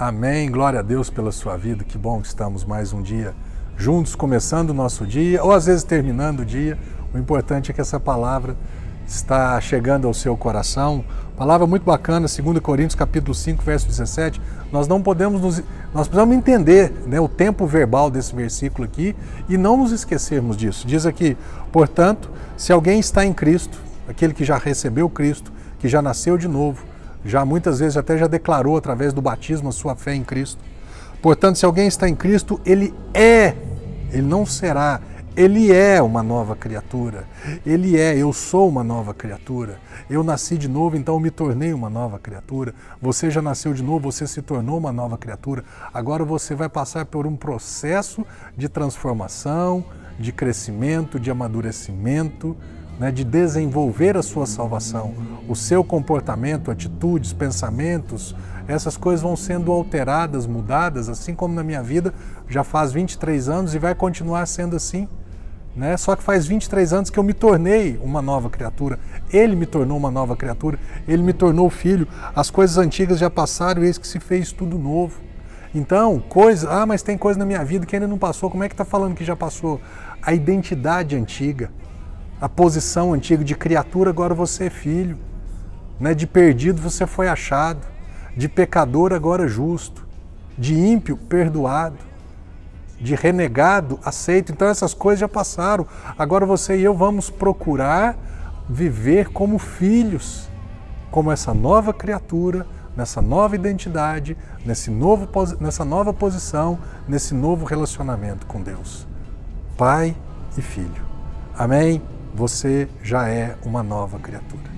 Amém. Glória a Deus pela sua vida. Que bom que estamos mais um dia juntos, começando o nosso dia, ou às vezes terminando o dia. O importante é que essa palavra está chegando ao seu coração. Palavra muito bacana, 2 Coríntios capítulo 5, verso 17. Nós não podemos nos, nós precisamos entender né, o tempo verbal desse versículo aqui e não nos esquecermos disso. Diz aqui, portanto, se alguém está em Cristo, aquele que já recebeu Cristo, que já nasceu de novo, já muitas vezes até já declarou através do batismo a sua fé em Cristo. Portanto, se alguém está em Cristo, ele é, ele não será, ele é uma nova criatura. Ele é, eu sou uma nova criatura. Eu nasci de novo, então me tornei uma nova criatura. Você já nasceu de novo, você se tornou uma nova criatura. Agora você vai passar por um processo de transformação, de crescimento, de amadurecimento né, de desenvolver a sua salvação. O seu comportamento, atitudes, pensamentos, essas coisas vão sendo alteradas, mudadas, assim como na minha vida já faz 23 anos e vai continuar sendo assim. Né? Só que faz 23 anos que eu me tornei uma nova criatura. Ele me tornou uma nova criatura. Ele me tornou filho. As coisas antigas já passaram eis que se fez tudo novo. Então, coisa, ah, mas tem coisa na minha vida que ainda não passou. Como é que está falando que já passou? A identidade antiga, a posição antiga de criatura, agora você é filho. Né? De perdido você foi achado. De pecador, agora justo. De ímpio, perdoado. De renegado, aceito. Então essas coisas já passaram. Agora você e eu vamos procurar viver como filhos, como essa nova criatura, nessa nova identidade, nesse novo, nessa nova posição, nesse novo relacionamento com Deus. Pai e Filho. Amém? Você já é uma nova criatura.